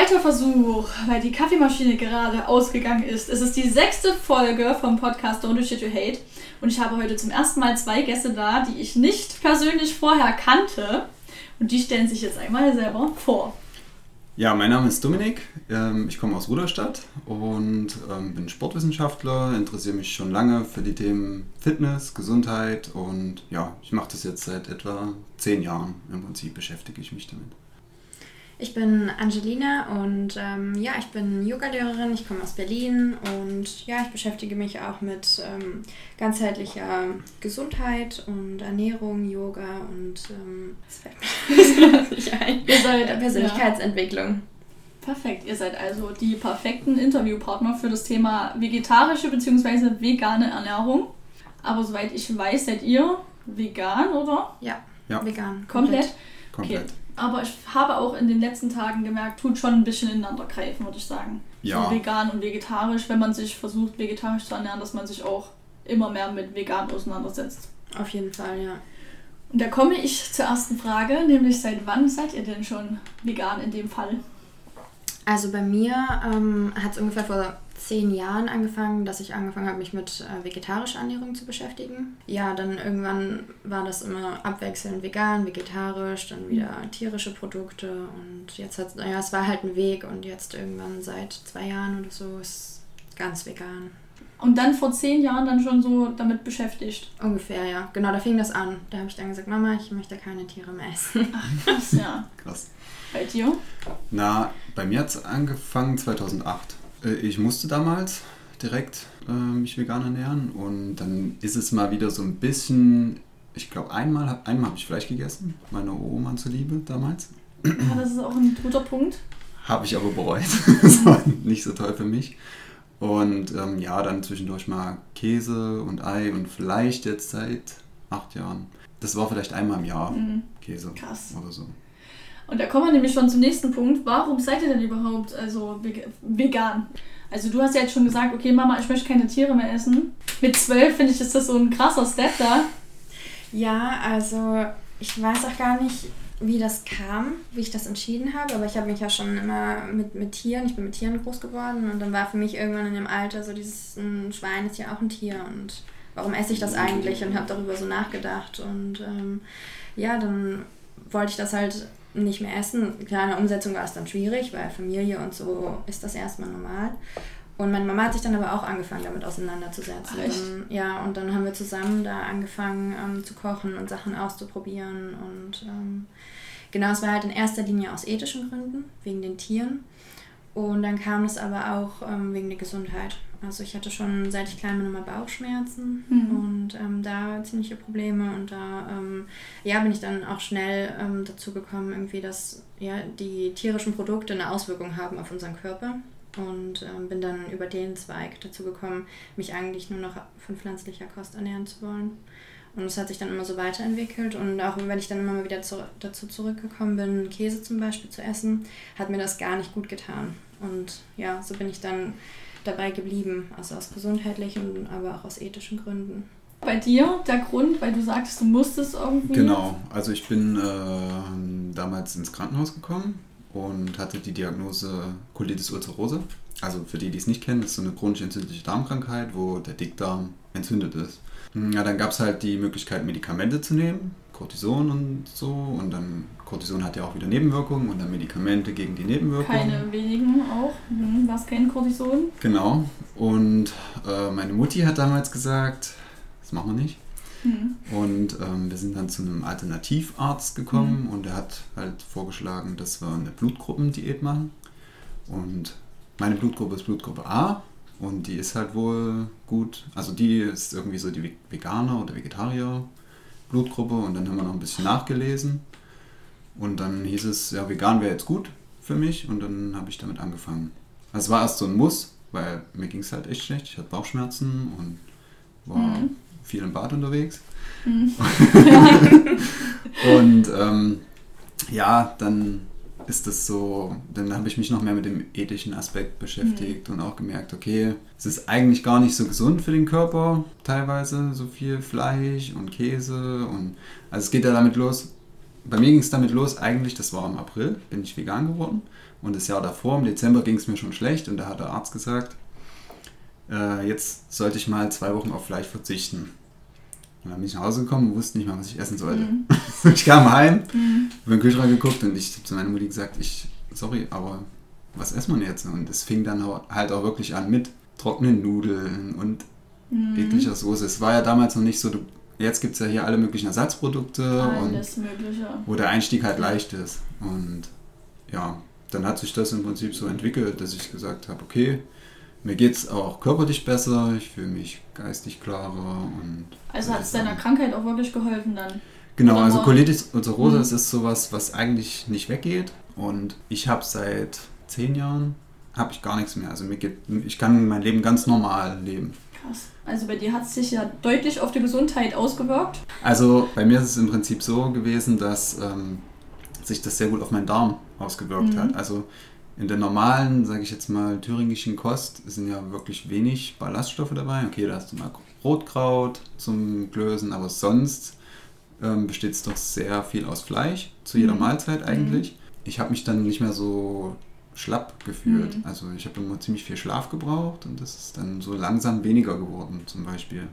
Zweiter Versuch, weil die Kaffeemaschine gerade ausgegangen ist. Es ist die sechste Folge vom Podcast Don't Do Shit You Hate. Und ich habe heute zum ersten Mal zwei Gäste da, die ich nicht persönlich vorher kannte. Und die stellen sich jetzt einmal selber vor. Ja, mein Name ist Dominik. Ähm, ich komme aus Ruderstadt und ähm, bin Sportwissenschaftler, interessiere mich schon lange für die Themen Fitness, Gesundheit und ja, ich mache das jetzt seit etwa zehn Jahren. Im Prinzip beschäftige ich mich damit. Ich bin Angelina und ähm, ja, ich bin Yogalehrerin, ich komme aus Berlin und ja, ich beschäftige mich auch mit ähm, ganzheitlicher Gesundheit und Ernährung, Yoga und ähm, nicht ein. Ihr seid, Persönlichkeitsentwicklung. Ja. Perfekt, ihr seid also die perfekten Interviewpartner für das Thema vegetarische bzw. vegane Ernährung. Aber soweit ich weiß, seid ihr vegan, oder? Ja, ja. vegan. Komplett? Komplett. Okay. Aber ich habe auch in den letzten Tagen gemerkt, tut schon ein bisschen ineinander greifen, würde ich sagen. Ja. So vegan und vegetarisch, wenn man sich versucht, vegetarisch zu ernähren, dass man sich auch immer mehr mit vegan auseinandersetzt. Auf jeden Fall, ja. Und da komme ich zur ersten Frage, nämlich seit wann seid ihr denn schon vegan in dem Fall? Also bei mir ähm, hat es ungefähr vor zehn Jahren angefangen, dass ich angefangen habe, mich mit äh, vegetarischer Ernährung zu beschäftigen. Ja, dann irgendwann war das immer abwechselnd vegan, vegetarisch, dann wieder tierische Produkte und jetzt hat ja, es war halt ein Weg und jetzt irgendwann seit zwei Jahren oder so ist ganz vegan. Und dann vor zehn Jahren dann schon so damit beschäftigt? Ungefähr, ja. Genau, da fing das an. Da habe ich dann gesagt, Mama, ich möchte keine Tiere mehr essen. Ach, krass, ja. krass. Bei dir? Na, bei mir hat es angefangen 2008. Äh, ich musste damals direkt äh, mich vegan ernähren und dann ist es mal wieder so ein bisschen, ich glaube einmal, einmal habe ich Fleisch gegessen, meiner Oma zuliebe damals. Ja, das ist auch ein guter Punkt. Habe ich aber bereut. das war nicht so toll für mich. Und ähm, ja, dann zwischendurch mal Käse und Ei und vielleicht jetzt seit acht Jahren. Das war vielleicht einmal im Jahr mhm. Käse Krass. oder so. Und da kommen wir nämlich schon zum nächsten Punkt. Warum seid ihr denn überhaupt also vegan? Also du hast ja jetzt schon gesagt, okay Mama, ich möchte keine Tiere mehr essen. Mit zwölf finde ich, ist das so ein krasser Step da. Ja, also ich weiß auch gar nicht, wie das kam, wie ich das entschieden habe, aber ich habe mich ja schon immer mit, mit Tieren, ich bin mit Tieren groß geworden und dann war für mich irgendwann in dem Alter so dieses, ein Schwein ist ja auch ein Tier und warum esse ich das eigentlich und habe darüber so nachgedacht und ähm, ja, dann wollte ich das halt nicht mehr essen. Klar, in der Umsetzung war es dann schwierig, weil Familie und so ist das erstmal normal. Und meine Mama hat sich dann aber auch angefangen, damit auseinanderzusetzen. Ach, ja, und dann haben wir zusammen da angefangen ähm, zu kochen und Sachen auszuprobieren. Und ähm, genau, es war halt in erster Linie aus ethischen Gründen, wegen den Tieren. Und dann kam es aber auch ähm, wegen der Gesundheit. Also ich hatte schon seit ich klein bin immer Bauchschmerzen mhm. und ähm, da ziemliche Probleme und da ähm, ja, bin ich dann auch schnell ähm, dazu gekommen, irgendwie, dass ja, die tierischen Produkte eine Auswirkung haben auf unseren Körper und ähm, bin dann über den Zweig dazu gekommen, mich eigentlich nur noch von pflanzlicher Kost ernähren zu wollen. Und es hat sich dann immer so weiterentwickelt. Und auch wenn ich dann immer mal wieder zu, dazu zurückgekommen bin, Käse zum Beispiel zu essen, hat mir das gar nicht gut getan. Und ja, so bin ich dann dabei geblieben. Also aus gesundheitlichen, aber auch aus ethischen Gründen. Bei dir der Grund, weil du sagst, du musstest irgendwie. Genau, also ich bin äh, damals ins Krankenhaus gekommen und hatte die Diagnose Colitis ulcerosa. Also für die, die es nicht kennen, ist so eine chronisch entzündliche Darmkrankheit, wo der Dickdarm entzündet ist. Ja, dann gab es halt die Möglichkeit, Medikamente zu nehmen, Cortison und so. Und dann Cortison hat ja auch wieder Nebenwirkungen und dann Medikamente gegen die Nebenwirkungen. Keine wenigen auch. Mhm, was kein Cortison? Genau. Und äh, meine Mutti hat damals gesagt, das machen wir nicht. Mhm. Und ähm, wir sind dann zu einem Alternativarzt gekommen mhm. und er hat halt vorgeschlagen, dass wir eine Blutgruppendiät machen. Und meine Blutgruppe ist Blutgruppe A und die ist halt wohl gut. Also die ist irgendwie so die Veganer oder Vegetarier Blutgruppe und dann haben wir noch ein bisschen nachgelesen. Und dann hieß es, ja, vegan wäre jetzt gut für mich und dann habe ich damit angefangen. Also es war erst so ein Muss, weil mir ging es halt echt schlecht. Ich hatte Bauchschmerzen und war mhm. viel im Bad unterwegs. Mhm. und ähm, ja, dann ist das so, dann habe ich mich noch mehr mit dem ethischen Aspekt beschäftigt mhm. und auch gemerkt, okay, es ist eigentlich gar nicht so gesund für den Körper, teilweise so viel Fleisch und Käse und also es geht ja damit los, bei mir ging es damit los, eigentlich, das war im April, bin ich vegan geworden. Und das Jahr davor, im Dezember, ging es mir schon schlecht und da hat der Arzt gesagt, äh, jetzt sollte ich mal zwei Wochen auf Fleisch verzichten. Und dann bin ich nach Hause gekommen und wusste nicht mal, was ich essen sollte. Mhm. ich kam heim, mhm. habe in den Kühlschrank geguckt und ich habe zu meiner Mutter gesagt, ich, sorry, aber was essen wir jetzt? Und es fing dann halt auch wirklich an mit trockenen Nudeln und mhm. ekliger Soße. Es war ja damals noch nicht so, jetzt gibt es ja hier alle möglichen Ersatzprodukte. Alles und Mögliche. Wo der Einstieg halt leicht ist. Und ja, dann hat sich das im Prinzip so entwickelt, dass ich gesagt habe, okay, mir geht es auch körperlich besser, ich fühle mich geistig klarer. Und also hat es deiner Krankheit auch wirklich geholfen dann? Genau, Oder also Colitis ulcerosa mhm. ist sowas, was eigentlich nicht weggeht. Und ich habe seit zehn Jahren habe ich gar nichts mehr. Also mir geht, ich kann mein Leben ganz normal leben. Krass. Also bei dir hat es sich ja deutlich auf die Gesundheit ausgewirkt. Also bei mir ist es im Prinzip so gewesen, dass ähm, sich das sehr gut auf meinen Darm ausgewirkt mhm. hat. Also in der normalen, sage ich jetzt mal, thüringischen Kost sind ja wirklich wenig Ballaststoffe dabei. Okay, da hast du mal Rotkraut zum Glösen, aber sonst ähm, besteht es doch sehr viel aus Fleisch, zu jeder mhm. Mahlzeit eigentlich. Mhm. Ich habe mich dann nicht mehr so schlapp gefühlt. Mhm. Also ich habe immer ziemlich viel Schlaf gebraucht und das ist dann so langsam weniger geworden zum Beispiel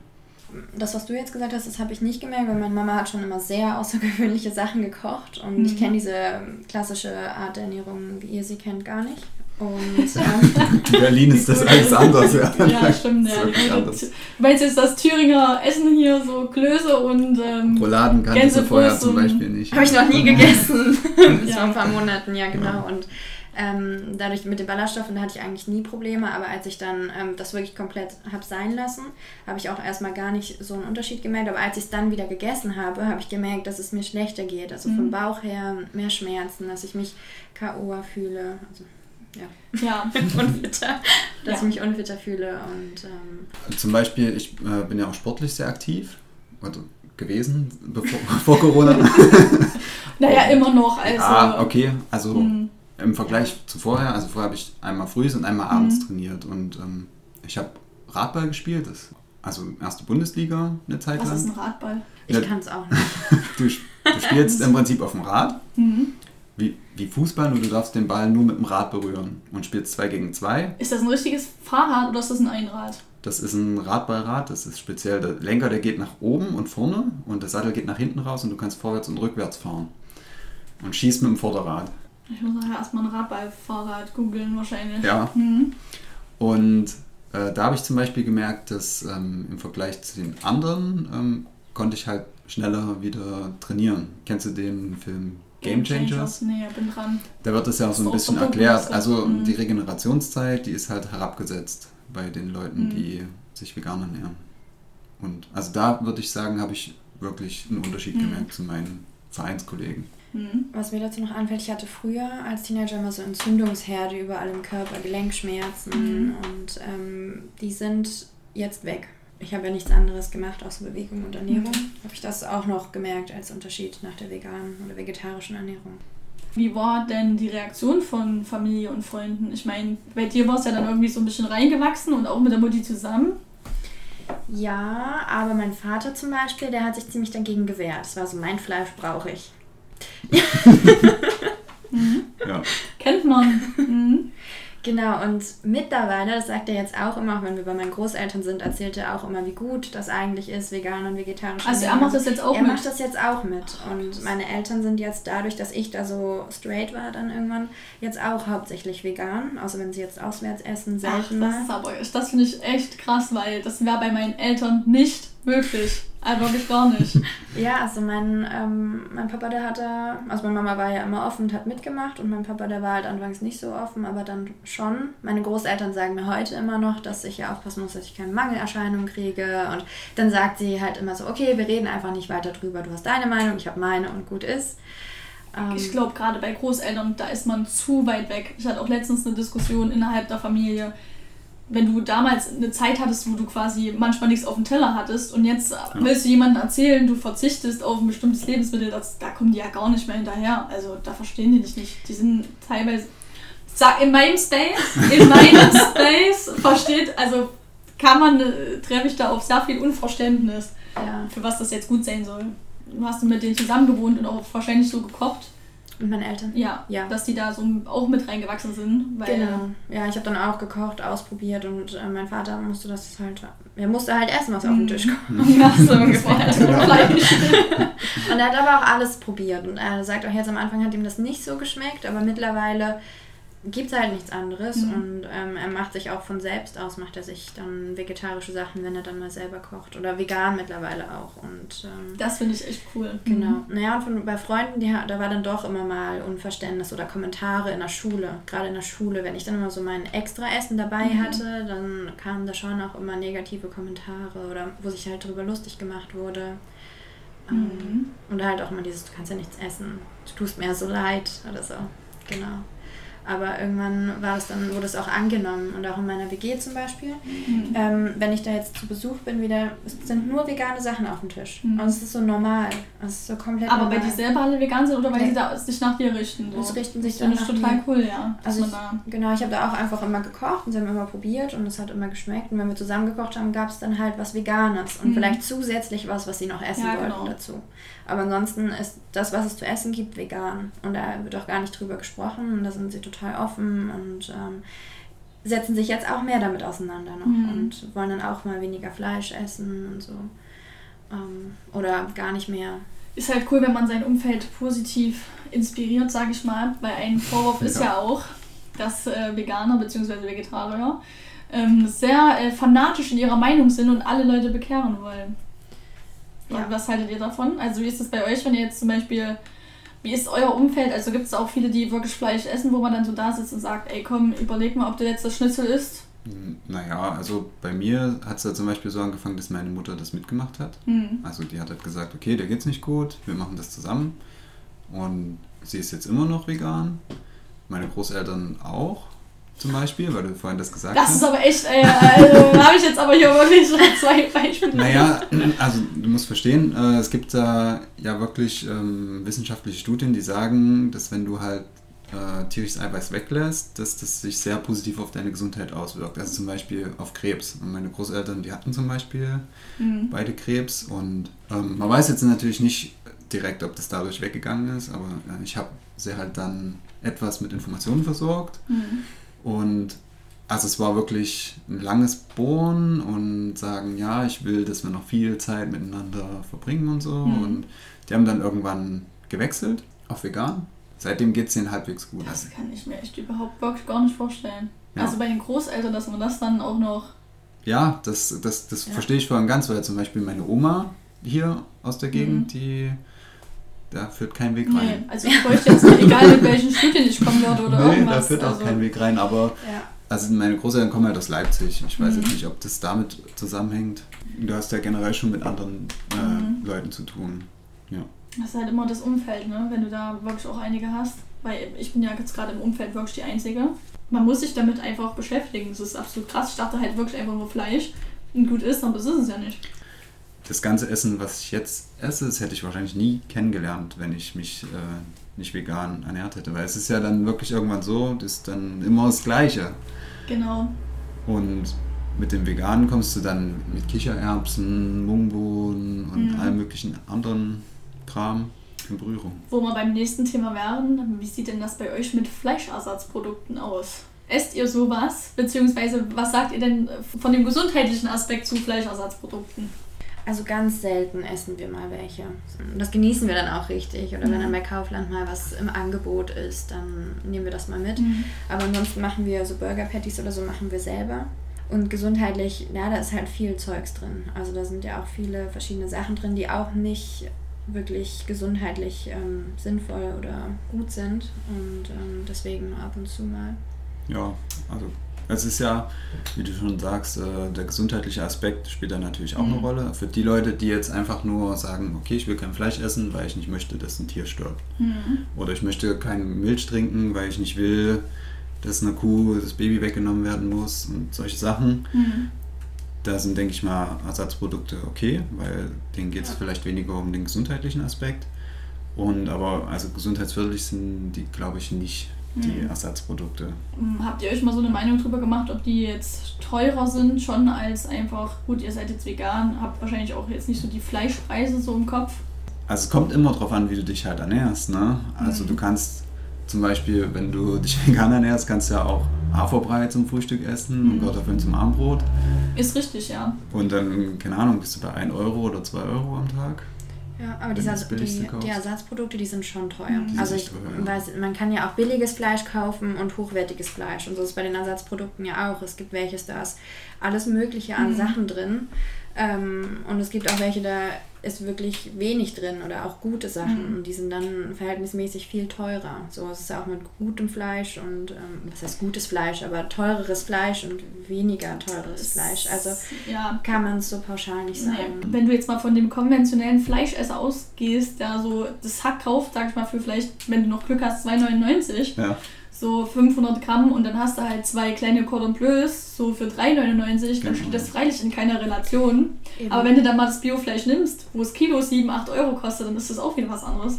das, was du jetzt gesagt hast, das habe ich nicht gemerkt, weil meine Mama hat schon immer sehr außergewöhnliche Sachen gekocht und mhm. ich kenne diese klassische Art der Ernährung, wie ihr sie kennt, gar nicht. Und, ähm, In Berlin ist das alles anders, ja. Ja, stimmt, ja. Weil jetzt das Thüringer Essen hier so Klöße und ähm, Rouladen kannte du vorher zum Beispiel nicht. Habe ich noch nie gegessen. Bis vor ein paar Monaten, ja genau. Ja. Und ähm, dadurch mit den Ballaststoffen da hatte ich eigentlich nie Probleme, aber als ich dann ähm, das wirklich komplett habe sein lassen, habe ich auch erstmal gar nicht so einen Unterschied gemerkt. Aber als ich es dann wieder gegessen habe, habe ich gemerkt, dass es mir schlechter geht. Also mhm. vom Bauch her mehr Schmerzen, dass ich mich K.O. fühle. Also, ja, ja. unfitter, dass ja. ich mich unfitter fühle. Und, ähm, Zum Beispiel, ich äh, bin ja auch sportlich sehr aktiv. Also gewesen, bevor, vor Corona. naja, immer noch. Also, ah, okay. Also mhm im Vergleich zu vorher, also vorher habe ich einmal früh und einmal abends mhm. trainiert und ähm, ich habe Radball gespielt, das, also erste Bundesliga eine Zeit lang. Was ist ein Radball? Ich ja, kann es auch nicht. du, du, spielst im Prinzip auf dem Rad, mhm. wie, wie Fußball, nur du darfst den Ball nur mit dem Rad berühren und spielst zwei gegen zwei. Ist das ein richtiges Fahrrad oder ist das ein Einrad? Das ist ein Radballrad, das ist speziell, der Lenker, der geht nach oben und vorne und der Sattel geht nach hinten raus und du kannst vorwärts und rückwärts fahren und schießt mit dem Vorderrad. Ich muss nachher erstmal ein Radballfahrrad googeln wahrscheinlich. Ja. Mhm. Und äh, da habe ich zum Beispiel gemerkt, dass ähm, im Vergleich zu den anderen ähm, konnte ich halt schneller wieder trainieren. Kennst du den Film Game Changers? Nee, bin dran. Da wird das ja auch so ein bisschen erklärt. Also mhm. die Regenerationszeit, die ist halt herabgesetzt bei den Leuten, mhm. die sich vegan ernähren. Und also da würde ich sagen, habe ich wirklich einen Unterschied mhm. gemerkt zu meinen Vereinskollegen. Mhm. Was mir dazu noch anfällt, ich hatte früher als Teenager immer so Entzündungsherde überall im Körper, Gelenkschmerzen mhm. und ähm, die sind jetzt weg. Ich habe ja nichts anderes gemacht außer Bewegung und Ernährung. Mhm. Habe ich das auch noch gemerkt als Unterschied nach der veganen oder vegetarischen Ernährung. Wie war denn die Reaktion von Familie und Freunden? Ich meine, bei dir war es ja dann irgendwie so ein bisschen reingewachsen und auch mit der Mutti zusammen. Ja, aber mein Vater zum Beispiel, der hat sich ziemlich dagegen gewehrt. Das war so, mein Fleisch brauche ich. Ja. Kennt man. Mhm. Genau, und mittlerweile, das sagt er jetzt auch immer, auch wenn wir bei meinen Großeltern sind, erzählt er auch immer, wie gut das eigentlich ist, vegan und vegetarisch. Also er macht das jetzt auch er mit? Er macht das jetzt auch mit. Und meine Eltern sind jetzt dadurch, dass ich da so straight war dann irgendwann, jetzt auch hauptsächlich vegan. Außer wenn sie jetzt auswärts essen, selten Ach, das ist aber, das finde ich echt krass, weil das wäre bei meinen Eltern nicht möglich. Wirklich gar nicht. ja, also mein, ähm, mein Papa, der hatte, also meine Mama war ja immer offen und hat mitgemacht und mein Papa, der war halt anfangs nicht so offen, aber dann schon. Meine Großeltern sagen mir heute immer noch, dass ich ja aufpassen muss, dass ich keine Mangelerscheinungen kriege und dann sagt sie halt immer so, okay, wir reden einfach nicht weiter drüber, du hast deine Meinung, ich habe meine und gut ist. Ähm, ich glaube, gerade bei Großeltern, da ist man zu weit weg. Ich hatte auch letztens eine Diskussion innerhalb der Familie wenn du damals eine Zeit hattest, wo du quasi manchmal nichts auf dem Teller hattest und jetzt ja. willst du jemandem erzählen, du verzichtest auf ein bestimmtes Lebensmittel, das, da kommen die ja gar nicht mehr hinterher. Also da verstehen die dich nicht. Die sind teilweise, sag in meinem Space, in meinem Space versteht, also kann man, äh, treffe ich da auf sehr viel Unverständnis, ja. für was das jetzt gut sein soll. du hast mit denen zusammen gewohnt und auch wahrscheinlich so gekocht. Mit meinen Eltern? Ja, ja. Dass die da so auch mit reingewachsen sind. genau. Ja, ich habe dann auch gekocht, ausprobiert und äh, mein Vater musste das halt, er musste halt essen, was auf den Tisch kommt. Mhm. Ja, so ungefähr. und er hat aber auch alles probiert und er sagt auch jetzt am Anfang hat ihm das nicht so geschmeckt, aber mittlerweile gibt es halt nichts anderes mhm. und ähm, er macht sich auch von selbst aus, macht er sich dann vegetarische Sachen, wenn er dann mal selber kocht oder vegan mittlerweile auch und ähm, das finde ich echt cool. Genau. Mhm. Naja und von, bei Freunden, die, da war dann doch immer mal Unverständnis oder Kommentare in der Schule, gerade in der Schule, wenn ich dann immer so mein Extraessen dabei mhm. hatte, dann kamen da schon auch immer negative Kommentare oder wo sich halt drüber lustig gemacht wurde. Ähm, mhm. Und halt auch immer dieses, du kannst ja nichts essen, du tust mir so leid oder so. Genau. Aber irgendwann war es dann, wurde es auch angenommen. Und auch in meiner WG zum Beispiel. Mhm. Ähm, wenn ich da jetzt zu Besuch bin, wieder, es sind nur vegane Sachen auf dem Tisch. Mhm. Und es ist so normal. Es ist so komplett Aber normal. weil die selber alle vegan sind oder weil nee. die da sich nach dir richten? So? Das richten sich dann Das ist total cool, ja. Also ich, genau, ich habe da auch einfach immer gekocht und sie haben immer probiert und es hat immer geschmeckt. Und wenn wir zusammen gekocht haben, gab es dann halt was Veganes. Und mhm. vielleicht zusätzlich was, was sie noch essen ja, wollten genau. dazu. Aber ansonsten ist das, was es zu essen gibt, vegan. Und da wird auch gar nicht drüber gesprochen. Und da sind sie total offen und ähm, setzen sich jetzt auch mehr damit auseinander noch. Mhm. Und wollen dann auch mal weniger Fleisch essen und so. Ähm, oder gar nicht mehr. Ist halt cool, wenn man sein Umfeld positiv inspiriert, sage ich mal. Weil ein Vorwurf ja. ist ja auch, dass äh, Veganer bzw. Vegetarier ähm, sehr äh, fanatisch in ihrer Meinung sind und alle Leute bekehren wollen. Ja. Was haltet ihr davon? Also wie ist es bei euch, wenn ihr jetzt zum Beispiel, wie ist euer Umfeld? Also gibt es auch viele, die wirklich Fleisch essen, wo man dann so da sitzt und sagt, ey komm, überleg mal, ob du jetzt das Schnitzel isst? Hm, naja, also bei mir hat es ja zum Beispiel so angefangen, dass meine Mutter das mitgemacht hat. Mhm. Also die hat halt gesagt, okay, der geht's nicht gut, wir machen das zusammen. Und sie ist jetzt immer noch vegan. Meine Großeltern auch zum Beispiel, weil du vorhin das gesagt das hast. Das ist aber echt, äh, also, habe ich jetzt aber hier wirklich zwei Beispiele. Naja, also du musst verstehen, äh, es gibt da ja wirklich ähm, wissenschaftliche Studien, die sagen, dass wenn du halt äh, tierisches Eiweiß weglässt, dass das sich sehr positiv auf deine Gesundheit auswirkt. Also zum Beispiel auf Krebs. Und meine Großeltern, die hatten zum Beispiel mhm. beide Krebs und ähm, man weiß jetzt natürlich nicht direkt, ob das dadurch weggegangen ist, aber äh, ich habe sie halt dann etwas mit Informationen versorgt. Mhm und also es war wirklich ein langes Bohren und sagen, ja, ich will, dass wir noch viel Zeit miteinander verbringen und so. Mhm. Und die haben dann irgendwann gewechselt auf vegan. Seitdem geht es ihnen halbwegs gut. Das kann ich mir echt überhaupt wirklich gar nicht vorstellen. Ja. Also bei den Großeltern, dass man das dann auch noch. Ja, das, das, das ja. verstehe ich voll und ganz, weil zum Beispiel meine Oma hier aus der Gegend, mhm. die da führt kein Weg rein. Nee, also ich bräuchte jetzt egal mit welchen Studien ich kommen würde oder nee, irgendwas. da führt auch also, kein Weg rein, aber ja. also meine Großeltern kommen halt aus Leipzig. Ich weiß mhm. jetzt nicht, ob das damit zusammenhängt. Du hast ja generell schon mit anderen äh, mhm. Leuten zu tun. Ja. Das ist halt immer das Umfeld, ne? wenn du da wirklich auch einige hast. Weil ich bin ja jetzt gerade im Umfeld wirklich die Einzige. Man muss sich damit einfach beschäftigen. Das ist absolut krass. Ich dachte halt wirklich einfach nur Fleisch und gut ist, aber das ist es ja nicht das ganze Essen, was ich jetzt esse, das hätte ich wahrscheinlich nie kennengelernt, wenn ich mich äh, nicht vegan ernährt hätte. Weil es ist ja dann wirklich irgendwann so, das ist dann immer das Gleiche. Genau. Und mit dem Veganen kommst du dann mit Kichererbsen, Mungbohnen und mhm. allem möglichen anderen Kram in Berührung. Wo wir beim nächsten Thema wären, wie sieht denn das bei euch mit Fleischersatzprodukten aus? Esst ihr sowas? Beziehungsweise was sagt ihr denn von dem gesundheitlichen Aspekt zu Fleischersatzprodukten? Also ganz selten essen wir mal welche. Das genießen wir dann auch richtig. Oder mhm. wenn dann bei Kaufland mal was im Angebot ist, dann nehmen wir das mal mit. Mhm. Aber ansonsten machen wir so Burger Patties oder so machen wir selber. Und gesundheitlich, ja, da ist halt viel Zeugs drin. Also da sind ja auch viele verschiedene Sachen drin, die auch nicht wirklich gesundheitlich ähm, sinnvoll oder gut sind. Und ähm, deswegen ab und zu mal. Ja, also es ist ja, wie du schon sagst, äh, der gesundheitliche Aspekt spielt da natürlich auch mhm. eine Rolle. Für die Leute, die jetzt einfach nur sagen, okay, ich will kein Fleisch essen, weil ich nicht möchte, dass ein Tier stirbt. Mhm. Oder ich möchte keine Milch trinken, weil ich nicht will, dass einer Kuh das Baby weggenommen werden muss und solche Sachen. Mhm. Da sind, denke ich mal, Ersatzprodukte okay, weil denen geht es ja. vielleicht weniger um den gesundheitlichen Aspekt. Und aber also gesundheitsförderlich sind die, glaube ich, nicht die mhm. Ersatzprodukte. Mhm. Habt ihr euch mal so eine Meinung darüber gemacht, ob die jetzt teurer sind schon als einfach, gut, ihr seid jetzt vegan, habt wahrscheinlich auch jetzt nicht so die Fleischpreise so im Kopf? Also es kommt immer darauf an, wie du dich halt ernährst. Ne? Also mhm. du kannst zum Beispiel, wenn du dich vegan ernährst, kannst du ja auch Haferbrei zum Frühstück essen mhm. und Kartoffeln zum Abendbrot. Ist richtig, ja. Und dann, keine Ahnung, bist du bei 1 Euro oder 2 Euro am Tag. Ja, aber die, die, die, Ersatzprodukte, die sind schon teuer. Mhm. Also ich teuer, ja. weiß, man kann ja auch billiges Fleisch kaufen und hochwertiges Fleisch. Und so ist es bei den Ersatzprodukten ja auch. Es gibt welches, da ist alles Mögliche an mhm. Sachen drin. Ähm, und es gibt auch welche, da ist wirklich wenig drin oder auch gute Sachen. Mhm. Und die sind dann verhältnismäßig viel teurer. So ist es auch mit gutem Fleisch und, ähm, was heißt gutes Fleisch, aber teureres Fleisch und weniger teures Fleisch. Also ja. kann man es so pauschal nicht sagen. Nee. Wenn du jetzt mal von dem konventionellen Fleischesser ausgehst, der so das Hack kauft, sag ich mal, für vielleicht, wenn du noch Glück hast, 2,99. Ja so 500 Gramm und dann hast du halt zwei kleine Cordon Bleus, so für 3,99, dann steht das freilich in keiner Relation. Eben. Aber wenn du dann mal das Biofleisch nimmst, wo es Kilo 7, 8 Euro kostet, dann ist das auch wieder was anderes.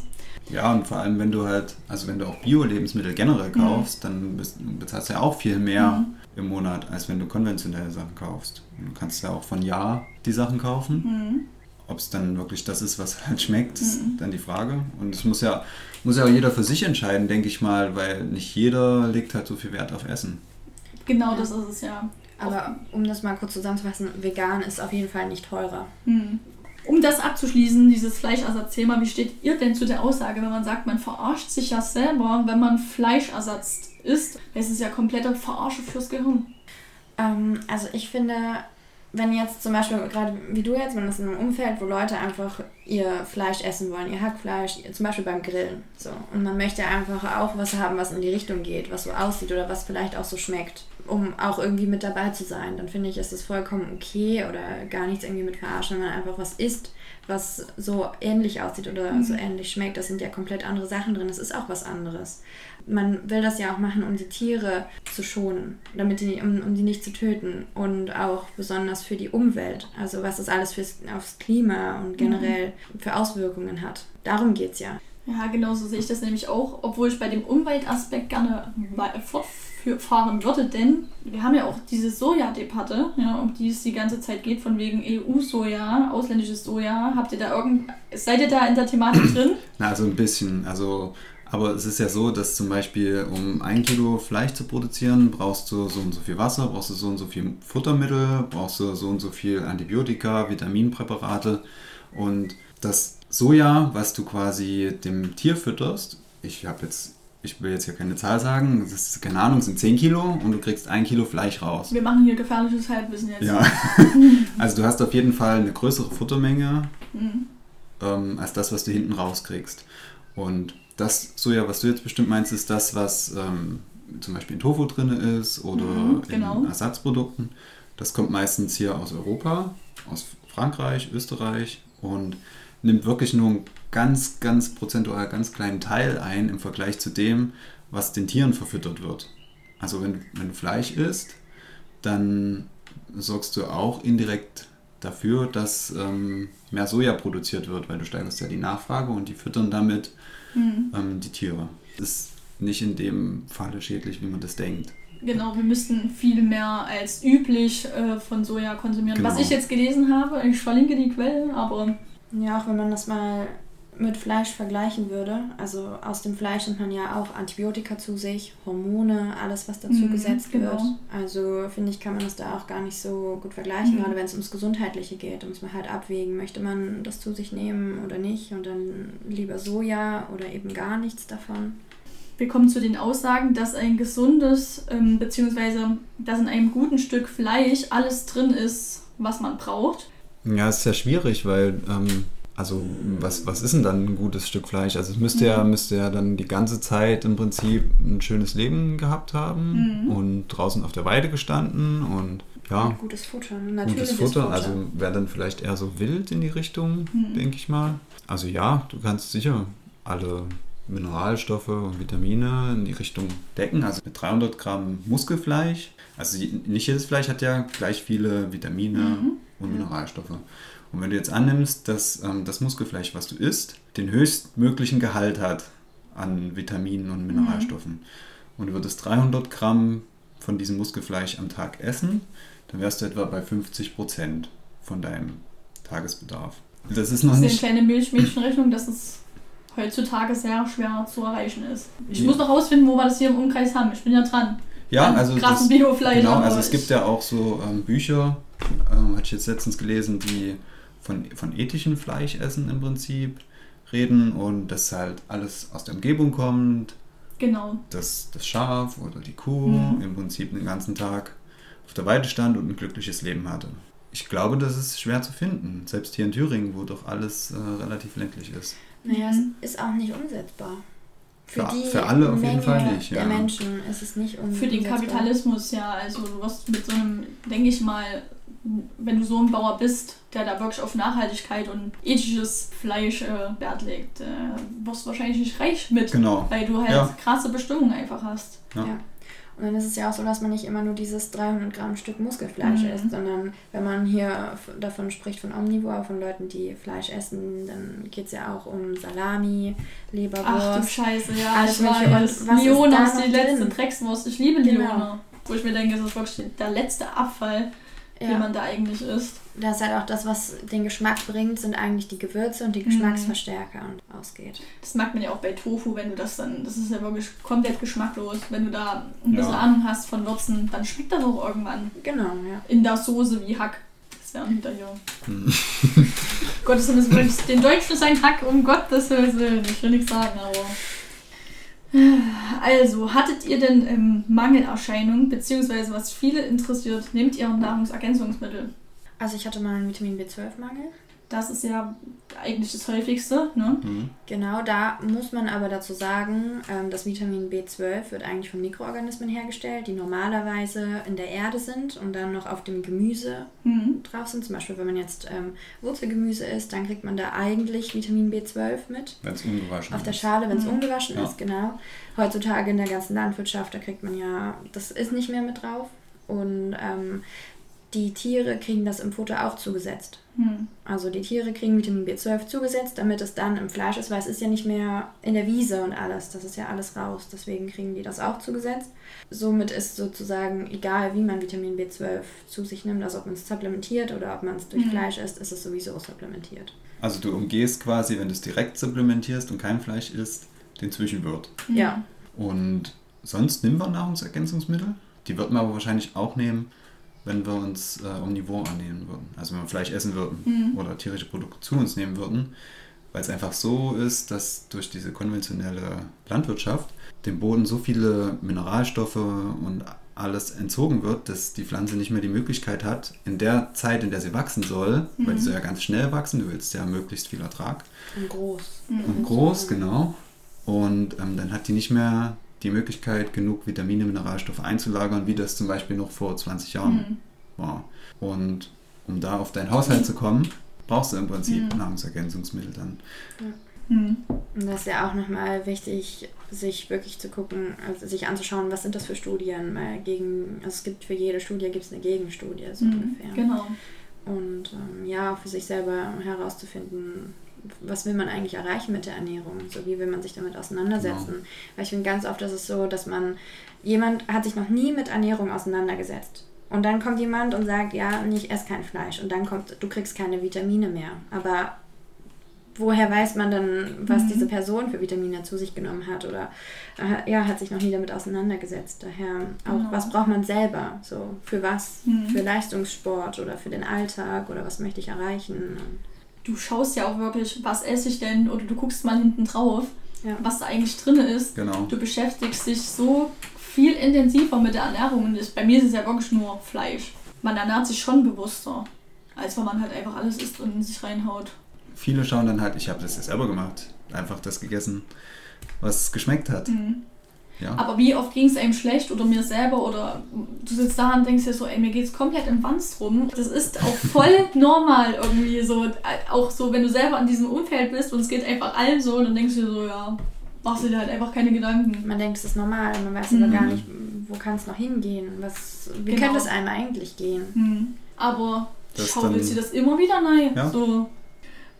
Ja, und vor allem, wenn du halt, also wenn du auch Bio-Lebensmittel generell mhm. kaufst, mhm. dann bezahlst du ja auch viel mehr mhm. im Monat, als wenn du konventionelle Sachen kaufst. Du kannst ja auch von Jahr die Sachen kaufen. Mhm. Ob es dann wirklich das ist, was halt schmeckt, ist mhm. dann die Frage. Und es muss ja, muss ja auch jeder für sich entscheiden, denke ich mal, weil nicht jeder legt halt so viel Wert auf Essen. Genau, das ist es ja. Aber um das mal kurz zusammenzufassen, vegan ist auf jeden Fall nicht teurer. Mhm. Um das abzuschließen, dieses Fleischersatzthema, wie steht ihr denn zu der Aussage, wenn man sagt, man verarscht sich ja selber, wenn man Fleischersatz isst? Es ist ja komplette Verarsche fürs Gehirn. Ähm, also ich finde, wenn jetzt zum Beispiel, gerade wie du jetzt, wenn das in einem Umfeld, wo Leute einfach ihr Fleisch essen wollen, ihr Hackfleisch, zum Beispiel beim Grillen, so, und man möchte einfach auch was haben, was in die Richtung geht, was so aussieht oder was vielleicht auch so schmeckt, um auch irgendwie mit dabei zu sein, dann finde ich, ist es vollkommen okay oder gar nichts irgendwie mit verarschen, wenn man einfach was isst, was so ähnlich aussieht oder mhm. so ähnlich schmeckt. Das sind ja komplett andere Sachen drin. Das ist auch was anderes man will das ja auch machen, um die Tiere zu schonen, damit die, um, um die nicht zu töten und auch besonders für die Umwelt, also was das alles fürs, aufs Klima und generell mhm. für Auswirkungen hat. Darum geht es ja. Ja, genau so sehe ich das nämlich auch, obwohl ich bei dem Umweltaspekt gerne fortfahren würde, denn wir haben ja auch diese Soja-Debatte, ja, um die es die ganze Zeit geht, von wegen EU-Soja, ausländisches Soja. Habt ihr da irgend, seid ihr da in der Thematik drin? Na, so ein bisschen. Also aber es ist ja so, dass zum Beispiel, um ein Kilo Fleisch zu produzieren, brauchst du so und so viel Wasser, brauchst du so und so viel Futtermittel, brauchst du so und so viel Antibiotika, Vitaminpräparate. Und das Soja, was du quasi dem Tier fütterst, ich habe jetzt, ich will jetzt hier keine Zahl sagen, das ist, keine Ahnung, sind 10 Kilo und du kriegst ein Kilo Fleisch raus. Wir machen hier gefährliches Halbwissen jetzt. Ja. also du hast auf jeden Fall eine größere Futtermenge mhm. ähm, als das, was du hinten rauskriegst. Und das Soja, was du jetzt bestimmt meinst, ist das, was ähm, zum Beispiel in Tofu drin ist oder mhm, genau. in Ersatzprodukten. Das kommt meistens hier aus Europa, aus Frankreich, Österreich und nimmt wirklich nur einen ganz, ganz prozentual ganz kleinen Teil ein im Vergleich zu dem, was den Tieren verfüttert wird. Also wenn, wenn du Fleisch isst, dann sorgst du auch indirekt dafür, dass ähm, mehr Soja produziert wird, weil du steigerst ja die Nachfrage und die füttern damit mhm. ähm, die Tiere. Das ist nicht in dem Falle schädlich, wie man das denkt. Genau, wir müssten viel mehr als üblich äh, von Soja konsumieren. Genau. Was ich jetzt gelesen habe, ich verlinke die Quellen, aber. Ja, auch wenn man das mal mit Fleisch vergleichen würde, also aus dem Fleisch nimmt man ja auch Antibiotika zu sich, Hormone, alles, was dazu mhm, gesetzt genau. wird. Also finde ich, kann man das da auch gar nicht so gut vergleichen, mhm. gerade wenn es ums Gesundheitliche geht. Da muss man halt abwägen, möchte man das zu sich nehmen oder nicht und dann lieber Soja oder eben gar nichts davon. Wir kommen zu den Aussagen, dass ein gesundes, ähm, beziehungsweise dass in einem guten Stück Fleisch alles drin ist, was man braucht. Ja, ist ja schwierig, weil ähm, also was, was ist denn dann ein gutes Stück Fleisch? Also es müsste ja, mhm. müsste ja dann die ganze Zeit im Prinzip ein schönes Leben gehabt haben mhm. und draußen auf der Weide gestanden und ja. Und gutes Futter, natürliches gutes Futter. Futter. Also wäre dann vielleicht eher so wild in die Richtung, mhm. denke ich mal. Also ja, du kannst sicher alle Mineralstoffe und Vitamine in die Richtung decken. Also mit 300 Gramm Muskelfleisch. Also nicht jedes Fleisch hat ja gleich viele Vitamine mhm. und Mineralstoffe. Und wenn du jetzt annimmst, dass ähm, das Muskelfleisch, was du isst, den höchstmöglichen Gehalt hat an Vitaminen und Mineralstoffen mhm. und du würdest 300 Gramm von diesem Muskelfleisch am Tag essen, dann wärst du etwa bei 50 Prozent von deinem Tagesbedarf. Das ist noch das ist nicht. eine kleine Milchmädchenrechnung, dass es heutzutage sehr schwer zu erreichen ist. Ich muss noch rausfinden, wo wir das hier im Umkreis haben. Ich bin ja dran. Ja, also. krassen Das, Biofleisch. genau, also es gibt ja auch so ähm, Bücher, ähm, hatte ich jetzt letztens gelesen, die von, von ethischem Fleischessen im Prinzip reden und dass halt alles aus der Umgebung kommt, Genau. dass das Schaf oder die Kuh Mhm. im Prinzip den ganzen Tag auf der Weide stand und ein glückliches Leben hatte. Ich glaube, das ist schwer zu finden, selbst hier in Thüringen, wo doch alles äh, relativ ländlich ist. Naja, Mhm. es ist auch nicht umsetzbar. Für, Für- die für alle auf jeden Menge Fall nicht, der ja. Menschen ist es nicht um, Für den umsetzbar. Kapitalismus, ja. Also du wirst mit so einem, denke ich mal, wenn du so ein Bauer bist, der da wirklich auf Nachhaltigkeit und ethisches Fleisch äh, Wert legt, äh, wirst du wahrscheinlich nicht reich mit. Genau. Weil du halt Ja. krasse Bestimmungen einfach hast. Ja. Ja. Und dann ist es ja auch so, dass man nicht immer nur dieses 300 Gramm Stück Muskelfleisch Mhm. isst, sondern wenn man hier davon spricht, von Omnivore, von Leuten, die Fleisch essen, dann geht es ja auch um Salami, Ach du Leberwurst. Scheiße, ja. Alles ich. Und was ist Lione da ist die letzte drin? Dreckswurst. Ich liebe Genau. Lione. Wo ich mir denke, das ist wirklich der letzte Abfall, Ja. man da eigentlich isst. Das ist halt auch das, was den Geschmack bringt, sind eigentlich die Gewürze und die Mhm. Geschmacksverstärker und ausgeht. Das merkt man ja auch bei Tofu, wenn du das dann, das ist ja wirklich komplett geschmacklos. Wenn du da ein bisschen Ja. Ahnung hast von Würzen, dann schmeckt das auch irgendwann Genau, ja. in der Soße wie Hack. Das wäre wieder hier. Hm. Gottes Willen, das wirklich den Deutschen ist ein Hack, um Gottes Willen. Ich will nichts sagen, aber. Also, hattet ihr denn ähm, Mangelerscheinungen, beziehungsweise was viele interessiert, nehmt ihr Nahrungsergänzungsmittel? Also ich hatte mal einen Vitamin B12-Mangel. Das ist ja eigentlich das häufigste, ne? Mhm. Genau, da muss man aber dazu sagen, ähm, das Vitamin B12 wird eigentlich von Mikroorganismen hergestellt, die normalerweise in der Erde sind und dann noch auf dem Gemüse Mhm. drauf sind. Zum Beispiel, wenn man jetzt ähm, Wurzelgemüse isst, dann kriegt man da eigentlich Vitamin B12 mit. Wenn es ungewaschen Auf der ist. Schale, wenn es Mhm. ungewaschen Ja. ist, genau. Heutzutage in der ganzen Landwirtschaft, da kriegt man ja, das ist nicht mehr mit drauf. Und ähm, die Tiere kriegen das im Futter auch zugesetzt. Mhm. Also die Tiere kriegen Vitamin B12 zugesetzt, damit es dann im Fleisch ist, weil es ist ja nicht mehr in der Wiese und alles. Das ist ja alles raus. Deswegen kriegen die das auch zugesetzt. Somit ist sozusagen egal, wie man Vitamin B12 zu sich nimmt, also ob man es supplementiert oder ob man es durch Mhm. Fleisch isst, ist es sowieso supplementiert. Also du umgehst quasi, wenn du es direkt supplementierst und kein Fleisch isst, den Zwischenwirt. Ja. Und sonst nehmen wir Nahrungsergänzungsmittel. Die würden wir aber wahrscheinlich auch nehmen, wenn wir uns äh, omnivor ernähren würden. Also wenn wir Fleisch essen würden Mhm. oder tierische Produkte zu uns nehmen würden. Weil es einfach so ist, dass durch diese konventionelle Landwirtschaft dem Boden so viele Mineralstoffe und alles entzogen wird, dass die Pflanze nicht mehr die Möglichkeit hat, in der Zeit, in der sie wachsen soll, weil die Mhm. soll ja ganz schnell wachsen, du willst ja möglichst viel Ertrag, Und groß. Mhm. und groß, genau. Und ähm, dann hat die nicht mehr die Möglichkeit, genug Vitamine, Mineralstoffe einzulagern, wie das zum Beispiel noch vor 20 Jahren Mhm. war. Und um da auf deinen Haushalt zu kommen, brauchst du im Prinzip Mhm. Nahrungsergänzungsmittel dann. Mhm. Und das ist ja auch nochmal wichtig, sich wirklich zu gucken, also sich anzuschauen, was sind das für Studien. Weil gegen, also es gibt für jede Studie gibt es eine Gegenstudie, so Mhm. ungefähr. Genau. Und ähm, ja, auch für sich selber herauszufinden, was will man eigentlich erreichen mit der Ernährung? So wie will man sich damit auseinandersetzen? Genau. Weil ich finde, ganz oft ist es so, dass man, jemand hat sich noch nie mit Ernährung auseinandergesetzt. Und dann kommt jemand und sagt, ja, nee, ich esse kein Fleisch. Und dann kommt, du kriegst keine Vitamine mehr. Aber woher weiß man dann, was Mhm. diese Person für Vitamine zu sich genommen hat? Oder äh, ja, hat sich noch nie damit auseinandergesetzt. Daher auch, Genau. was braucht man selber? So, für was? Mhm. Für Leistungssport oder für den Alltag oder was möchte ich erreichen? Du schaust ja auch wirklich, was esse ich denn, oder du guckst mal hinten drauf, Ja. was da eigentlich drin ist. Genau. Du beschäftigst dich so viel intensiver mit der Ernährung. Und bei mir ist es ja wirklich nur Fleisch. Man ernährt sich schon bewusster, als wenn man halt einfach alles isst und in sich reinhaut. Viele schauen dann halt, ich habe das ja selber gemacht, einfach das gegessen, was geschmeckt hat. Mhm. Ja. Aber wie oft ging es einem schlecht oder mir selber oder du sitzt da und denkst dir so, ey, mir geht's komplett im Wanst rum. Das ist auch voll normal irgendwie so. Auch so, wenn du selber in diesem Umfeld bist und es geht einfach allen so, dann denkst du dir so, ja, machst du dir halt einfach keine Gedanken. Man denkt, es ist normal, man weiß Mhm. aber gar nicht, wo kann es noch hingehen? Was, wie Genau. könnte es einem eigentlich gehen? Hm. Aber Das schau willst du das immer wieder rein. Ja. So.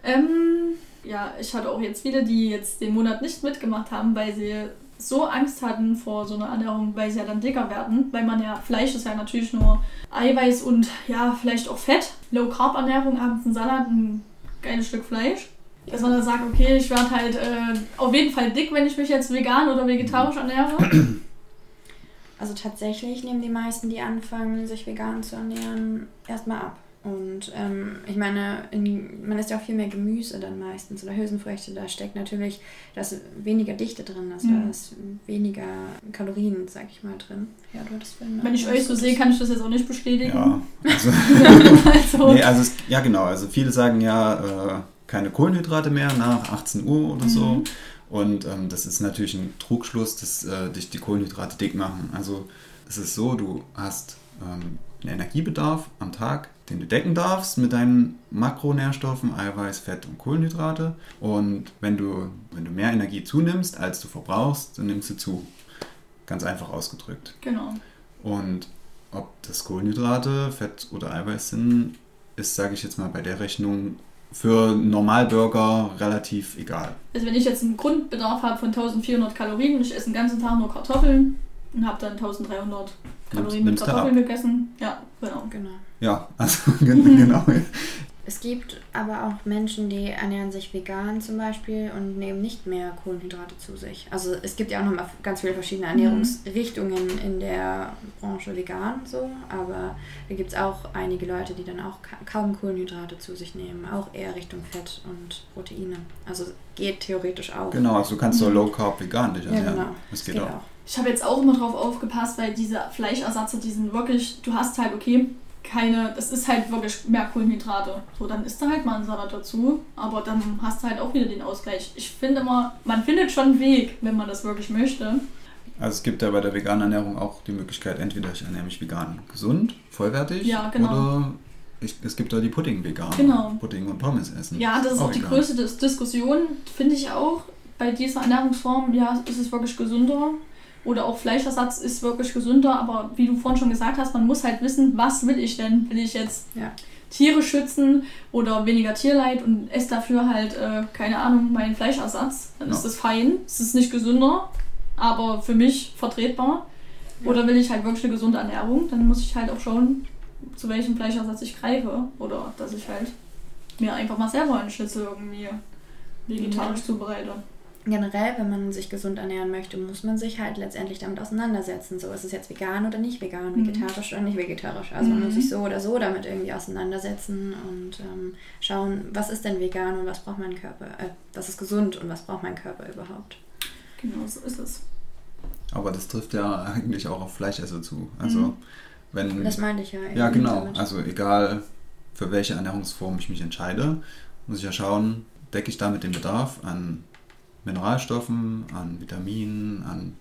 Ähm, ja, ich hatte auch jetzt viele, die jetzt den Monat nicht mitgemacht haben, weil sie so Angst hatten vor so einer Ernährung, weil sie ja dann dicker werden, weil man ja, Fleisch ist ja natürlich nur Eiweiß und ja, vielleicht auch Fett. Low-Carb-Ernährung, abends ein Salat, ein geiles Stück Fleisch. Dass man dann sagt, okay, ich werde halt äh, auf jeden Fall dick, wenn ich mich jetzt vegan oder vegetarisch ernähre. Also tatsächlich nehmen die meisten, die anfangen, sich vegan zu ernähren, erstmal ab. Und ähm, ich meine, in, man isst ja auch viel mehr Gemüse dann meistens oder Hülsenfrüchte. Da steckt natürlich da ist weniger Dichte drin, also mhm. da ist weniger Kalorien, sag ich mal, drin. Ja, du hattest Wenn ich euch so sehe, kann ich das jetzt auch nicht bestätigen. Ja, also, also. nee, also es, ja genau. Also viele sagen ja äh, keine Kohlenhydrate mehr nach 18 Uhr oder mhm. so. Und ähm, das ist natürlich ein Trugschluss, dass äh, dich die Kohlenhydrate dick machen. Also es ist so, du hast ähm, einen Energiebedarf am Tag, den du decken darfst mit deinen Makronährstoffen, Eiweiß, Fett und Kohlenhydrate. Und wenn du, wenn du mehr Energie zunimmst, als du verbrauchst, dann nimmst du zu. Ganz einfach ausgedrückt. Genau. Und ob das Kohlenhydrate, Fett oder Eiweiß sind, ist, sage ich jetzt mal, bei der Rechnung für Normalbürger relativ egal. Also wenn ich jetzt einen Grundbedarf habe von 1400 Kalorien und ich esse den ganzen Tag nur Kartoffeln und habe dann 1300 Kalorien mit Kartoffeln gegessen. Ja, genau. genau. Ja, also genau. Es gibt aber auch Menschen, die ernähren sich vegan zum Beispiel und nehmen nicht mehr Kohlenhydrate zu sich. Also es gibt ja auch noch mal ganz viele verschiedene mhm. Ernährungsrichtungen mhm. in der Branche vegan so, aber da gibt es auch einige Leute, die dann auch kaum Kohlenhydrate zu sich nehmen, auch eher Richtung Fett und Proteine. Also geht theoretisch auch. Genau, also du kannst so mhm. Low Carb vegan dich ernähren. Ja, genau. Das geht, das geht auch. auch. Ich habe jetzt auch immer drauf aufgepasst, weil diese Fleischersatze, die sind wirklich, du hast halt, okay, keine, das ist halt wirklich mehr Kohlenhydrate. So, dann isst du halt mal einen Salat dazu, aber dann hast du halt auch wieder den Ausgleich. Ich finde immer, man findet schon einen Weg, wenn man das wirklich möchte. Also es gibt ja bei der veganen Ernährung auch die Möglichkeit, entweder ich ernähre mich vegan gesund, vollwertig, ja, genau. oder ich, es gibt da die Pudding-Veganer. Genau. Pudding und Pommes essen. Ja, das ist auch, auch die größte Diskussion, finde ich auch. Bei dieser Ernährungsform, ja, ist es wirklich gesünder oder auch Fleischersatz ist wirklich gesünder, aber wie du vorhin schon gesagt hast, man muss halt wissen, was will ich denn? Will ich jetzt ja. Tiere schützen oder weniger Tierleid und esse dafür halt, äh, keine Ahnung, meinen Fleischersatz? Dann ja. ist das fein. Es ist nicht gesünder, aber für mich vertretbar. Ja. Oder will ich halt wirklich eine gesunde Ernährung? Dann muss ich halt auch schauen, zu welchem Fleischersatz ich greife. Oder dass ich halt mir einfach mal selber einen Schnitzel irgendwie vegetarisch zubereite generell, wenn man sich gesund ernähren möchte, muss man sich halt letztendlich damit auseinandersetzen. So ist es jetzt vegan oder nicht vegan, mhm. vegetarisch oder nicht vegetarisch. Also man muss sich mhm. so oder so damit irgendwie auseinandersetzen und ähm, schauen, was ist denn vegan und was braucht mein Körper, äh, was ist gesund und was braucht mein Körper überhaupt. Genau, so ist es. Aber das trifft ja eigentlich auch auf Fleischesser zu. Also mhm. wenn. Das meinte ich ja. Ja, genau. Damit. Also egal für welche Ernährungsform ich mich entscheide, muss ich ja schauen, decke ich damit den Bedarf an Mineralstoffen, an Vitaminen, an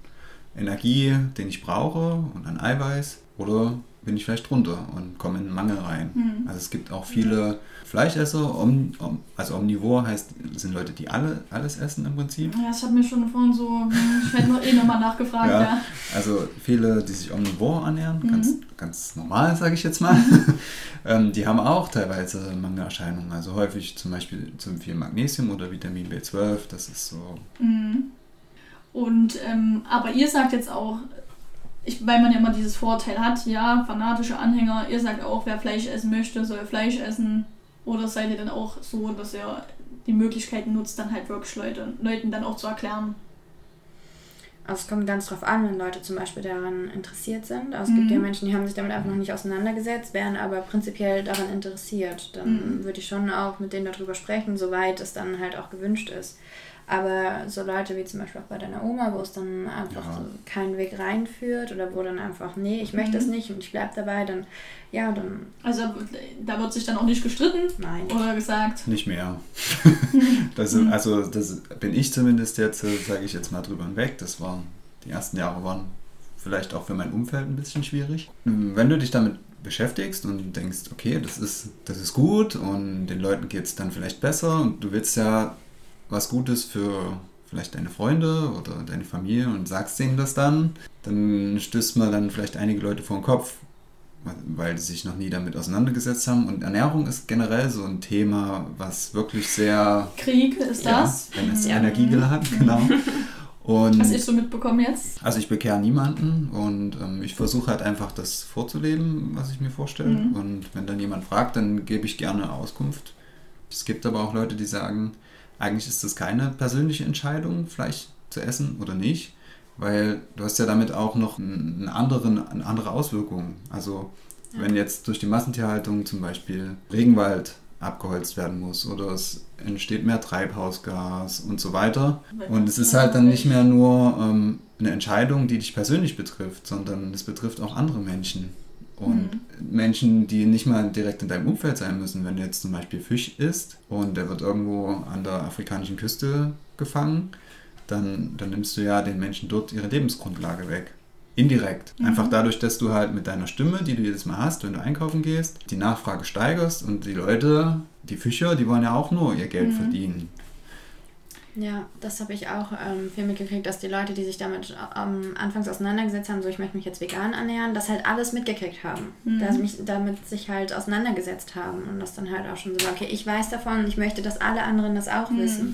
Energie, den ich brauche und an Eiweiß. Oder bin ich vielleicht drunter und komme in einen Mangel rein. Mhm. Also es gibt auch viele Fleischesser, om, om, also Omnivor heißt, sind Leute, die alle alles essen im Prinzip. Ja, ich habe mir schon vorhin so, hm, ich hätte noch eh nochmal nachgefragt. ja, ja, Also viele, die sich Omnivor ernähren, mhm. ganz, ganz normal, sage ich jetzt mal, ähm, die haben auch teilweise Mangelerscheinungen. Also häufig zum Beispiel zum viel Magnesium oder Vitamin B12, das ist so. Mhm. Und ähm, aber ihr sagt jetzt auch, ich, weil man ja immer dieses Vorteil hat, ja, fanatische Anhänger, ihr sagt auch, wer Fleisch essen möchte, soll Fleisch essen. Oder seid ihr dann auch so, dass ihr die Möglichkeiten nutzt, dann halt wirklich Leute, Leuten dann auch zu erklären? Also es kommt ganz drauf an, wenn Leute zum Beispiel daran interessiert sind. Also es mhm. gibt ja Menschen, die haben sich damit einfach noch nicht auseinandergesetzt, wären aber prinzipiell daran interessiert. Dann mhm. würde ich schon auch mit denen darüber sprechen, soweit es dann halt auch gewünscht ist. Aber so Leute wie zum Beispiel auch bei deiner Oma, wo es dann einfach ja. so keinen Weg reinführt oder wo dann einfach, nee, ich möchte mhm. das nicht und ich bleibe dabei, dann, ja, dann. Also da wird sich dann auch nicht gestritten? Nein. Oder gesagt? Nicht mehr. das, mhm. also das bin ich zumindest jetzt, sage ich jetzt mal drüber hinweg. Das waren, die ersten Jahre waren vielleicht auch für mein Umfeld ein bisschen schwierig. Wenn du dich damit beschäftigst und denkst, okay, das ist, das ist gut und den Leuten geht es dann vielleicht besser und du willst ja was Gutes für vielleicht deine Freunde oder deine Familie und sagst denen das dann, dann stößt man dann vielleicht einige Leute vor den Kopf, weil sie sich noch nie damit auseinandergesetzt haben. Und Ernährung ist generell so ein Thema, was wirklich sehr... Krieg ist ja, das? Wenn es ja. Energie geladen, genau. Und, Was ich so mitbekommen jetzt? Also ich bekehre niemanden und ähm, ich versuche halt einfach das vorzuleben, was ich mir vorstelle. Mhm. Und wenn dann jemand fragt, dann gebe ich gerne Auskunft Es gibt aber auch Leute, die sagen, eigentlich ist das keine persönliche Entscheidung, Fleisch zu essen oder nicht, weil du hast ja damit auch noch eine, anderen, eine andere Auswirkung. Also ja. wenn jetzt durch die Massentierhaltung zum Beispiel Regenwald abgeholzt werden muss oder es entsteht mehr Treibhausgas und so weiter. Und es ist halt dann nicht mehr nur ähm, eine Entscheidung, die dich persönlich betrifft, sondern es betrifft auch andere Menschen. Und mhm. Menschen, die nicht mal direkt in deinem Umfeld sein müssen, wenn du jetzt zum Beispiel Fisch isst und der wird irgendwo an der afrikanischen Küste gefangen, dann, dann nimmst du ja den Menschen dort ihre Lebensgrundlage weg. Indirekt. Mhm. Einfach dadurch, dass du halt mit deiner Stimme, die du jedes Mal hast, wenn du einkaufen gehst, die Nachfrage steigerst und die Leute, die Fischer, die wollen ja auch nur ihr Geld mhm. verdienen. Ja, das habe ich auch ähm, viel mitgekriegt, dass die Leute, die sich damit ähm, anfangs auseinandergesetzt haben, so ich möchte mich jetzt vegan ernähren, das halt alles mitgekriegt haben. Mhm. Dass mich damit sich halt auseinandergesetzt haben und das dann halt auch schon so, okay, ich weiß davon, ich möchte, dass alle anderen das auch mhm. wissen.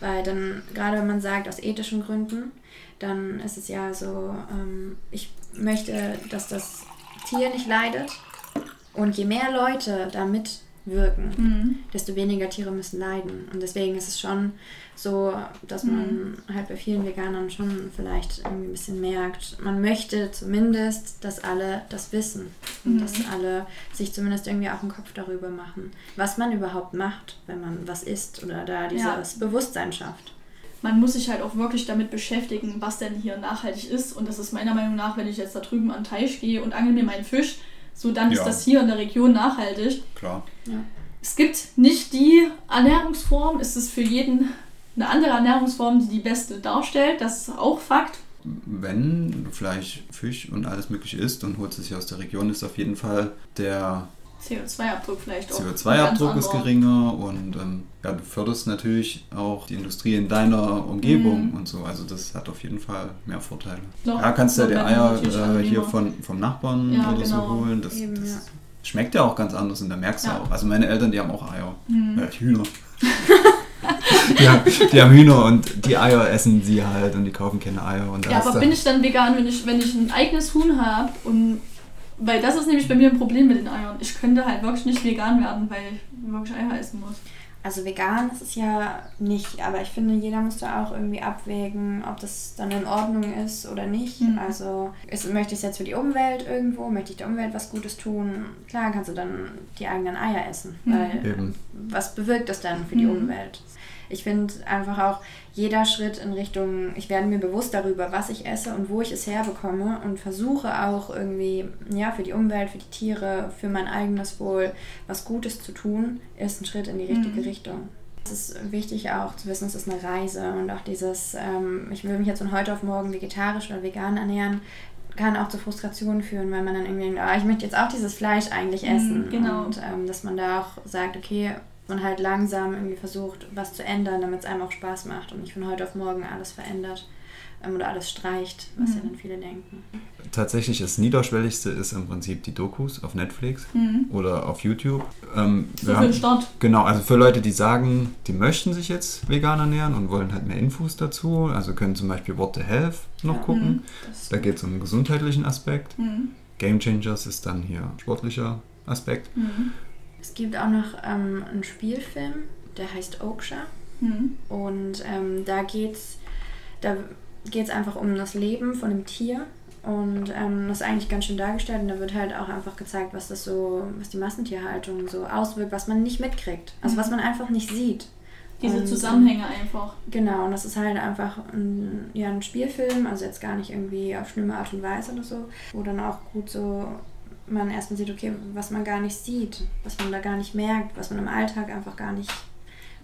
Weil dann, gerade wenn man sagt, aus ethischen Gründen, dann ist es ja so, ähm, ich möchte, dass das Tier nicht leidet. Und je mehr Leute da mitwirken, mhm. desto weniger Tiere müssen leiden. Und deswegen ist es schon so, dass man mhm. halt bei vielen Veganern schon vielleicht irgendwie ein bisschen merkt, man möchte zumindest, dass alle das wissen und mhm. dass alle sich zumindest irgendwie auch einen Kopf darüber machen, was man überhaupt macht, wenn man was isst oder da dieses ja. Bewusstsein schafft man muss sich halt auch wirklich damit beschäftigen, was denn hier nachhaltig ist. Und das ist meiner Meinung nach, wenn ich jetzt da drüben an den Teich gehe und angel mir meinen Fisch, so dann ja. ist das hier in der Region nachhaltig. Klar. Ja. Es gibt nicht die Ernährungsform, es ist für jeden eine andere Ernährungsform, die die beste darstellt. Das ist auch Fakt. Wenn Fleisch, Fisch und alles mögliche isst und holst es hier aus der Region, ist auf jeden Fall der CO2-Abdruck vielleicht auch. CO2-Abdruck ist geringer und ähm, ja, du förderst natürlich auch die Industrie in deiner Umgebung mhm. und so. Also das hat auf jeden Fall mehr Vorteile. Doch, ja, kannst du ja die Eier äh, hier von, vom Nachbarn ja, oder genau. so holen. Das, Eben, das ja. schmeckt ja auch ganz anders und da merkst du auch. Also meine Eltern, die haben auch Eier. Mhm. Äh, Hühner. die, haben, die haben Hühner und die Eier essen sie halt und die kaufen keine Eier. Und ja, aber bin ich dann vegan, wenn ich, wenn ich ein eigenes Huhn habe und weil das ist nämlich bei mir ein Problem mit den Eiern. Ich könnte halt wirklich nicht vegan werden, weil ich wirklich Eier essen muss. Also vegan ist es ja nicht, aber ich finde, jeder muss da auch irgendwie abwägen, ob das dann in Ordnung ist oder nicht. Mhm. Also ist, möchte ich es jetzt für die Umwelt irgendwo, möchte ich der Umwelt was Gutes tun? Klar kannst du dann die eigenen Eier essen, mhm. weil Eben. was bewirkt das dann für die mhm. Umwelt? Ich finde einfach auch jeder Schritt in Richtung, ich werde mir bewusst darüber, was ich esse und wo ich es herbekomme und versuche auch irgendwie, ja, für die Umwelt, für die Tiere, für mein eigenes Wohl was Gutes zu tun, ist ein Schritt in die richtige mhm. Richtung. Es ist wichtig auch zu wissen, es ist eine Reise und auch dieses, ähm, ich will mich jetzt von heute auf morgen vegetarisch oder vegan ernähren, kann auch zu Frustrationen führen, weil man dann irgendwie denkt, ah, ich möchte jetzt auch dieses Fleisch eigentlich mhm, essen. Mhm, genau. Und ähm, dass man da auch sagt, okay, man halt langsam irgendwie versucht, was zu ändern, damit es einem auch Spaß macht und nicht von heute auf morgen alles verändert ähm, oder alles streicht, was mhm. ja dann viele denken. Tatsächlich das Niederschwelligste ist im Prinzip die Dokus auf Netflix mhm. oder auf YouTube. Ähm, so für den Start. Genau, also für Leute, die sagen, die möchten sich jetzt vegan ernähren und wollen halt mehr Infos dazu, also können zum Beispiel What the Health noch ja. gucken. Mhm. Da geht es um einen gesundheitlichen Aspekt. Mhm. Game Changers ist dann hier sportlicher Aspekt. Mhm. Es gibt auch noch ähm, einen Spielfilm, der heißt Oaksha. Mhm. Und ähm, da geht es da geht's einfach um das Leben von einem Tier. Und ähm, das ist eigentlich ganz schön dargestellt und da wird halt auch einfach gezeigt, was das so, was die Massentierhaltung so auswirkt, was man nicht mitkriegt. Also mhm. was man einfach nicht sieht. Diese und, Zusammenhänge einfach. Genau, und das ist halt einfach ein, ja, ein Spielfilm, also jetzt gar nicht irgendwie auf schlimme Art und Weise oder so, wo dann auch gut so man erstmal sieht, okay, was man gar nicht sieht, was man da gar nicht merkt, was man im Alltag einfach gar nicht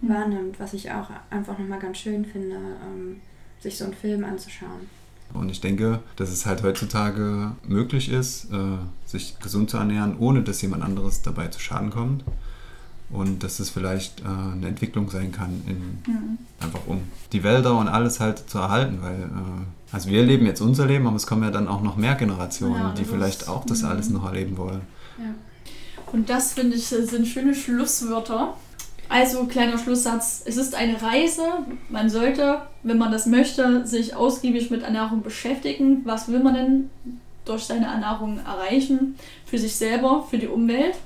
mhm. wahrnimmt, was ich auch einfach nochmal ganz schön finde, ähm, sich so einen Film anzuschauen. Und ich denke, dass es halt heutzutage möglich ist, äh, sich gesund zu ernähren, ohne dass jemand anderes dabei zu Schaden kommt und dass es vielleicht äh, eine Entwicklung sein kann, in, mhm. einfach um die Wälder und alles halt zu erhalten, weil äh, also wir leben jetzt unser Leben, aber es kommen ja dann auch noch mehr Generationen, ja, die vielleicht auch das mhm. alles noch erleben wollen. Ja. Und das finde ich sind schöne Schlusswörter. Also kleiner Schlusssatz, es ist eine Reise. Man sollte, wenn man das möchte, sich ausgiebig mit Ernährung beschäftigen. Was will man denn durch seine Ernährung erreichen? Für sich selber, für die Umwelt.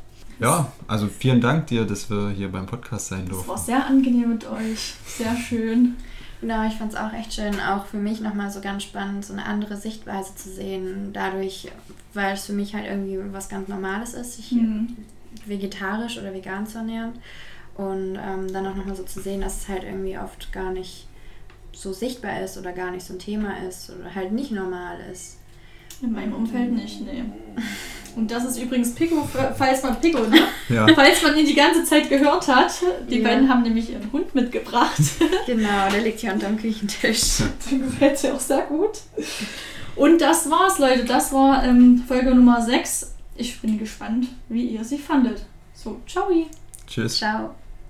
Ja, also vielen Dank dir, dass wir hier beim Podcast sein durften. Es war sehr angenehm mit euch. Sehr schön. Genau, ich fand es auch echt schön, auch für mich nochmal so ganz spannend, so eine andere Sichtweise zu sehen. Dadurch, weil es für mich halt irgendwie was ganz Normales ist, sich mhm. vegetarisch oder vegan zu ernähren. Und ähm, dann auch nochmal so zu sehen, dass es halt irgendwie oft gar nicht so sichtbar ist oder gar nicht so ein Thema ist oder halt nicht normal ist. In meinem Umfeld nicht, nee. Und das ist übrigens Pico, falls man Pico, ne? Ja. Falls man ihn die ganze Zeit gehört hat. Die ja. beiden haben nämlich ihren Hund mitgebracht. Genau, der liegt hier unterm Küchentisch. Dem gefällt es ja auch sehr gut. Und das war's, Leute. Das war ähm, Folge Nummer 6. Ich bin gespannt, wie ihr sie fandet. So, ciao. Tschüss. Ciao.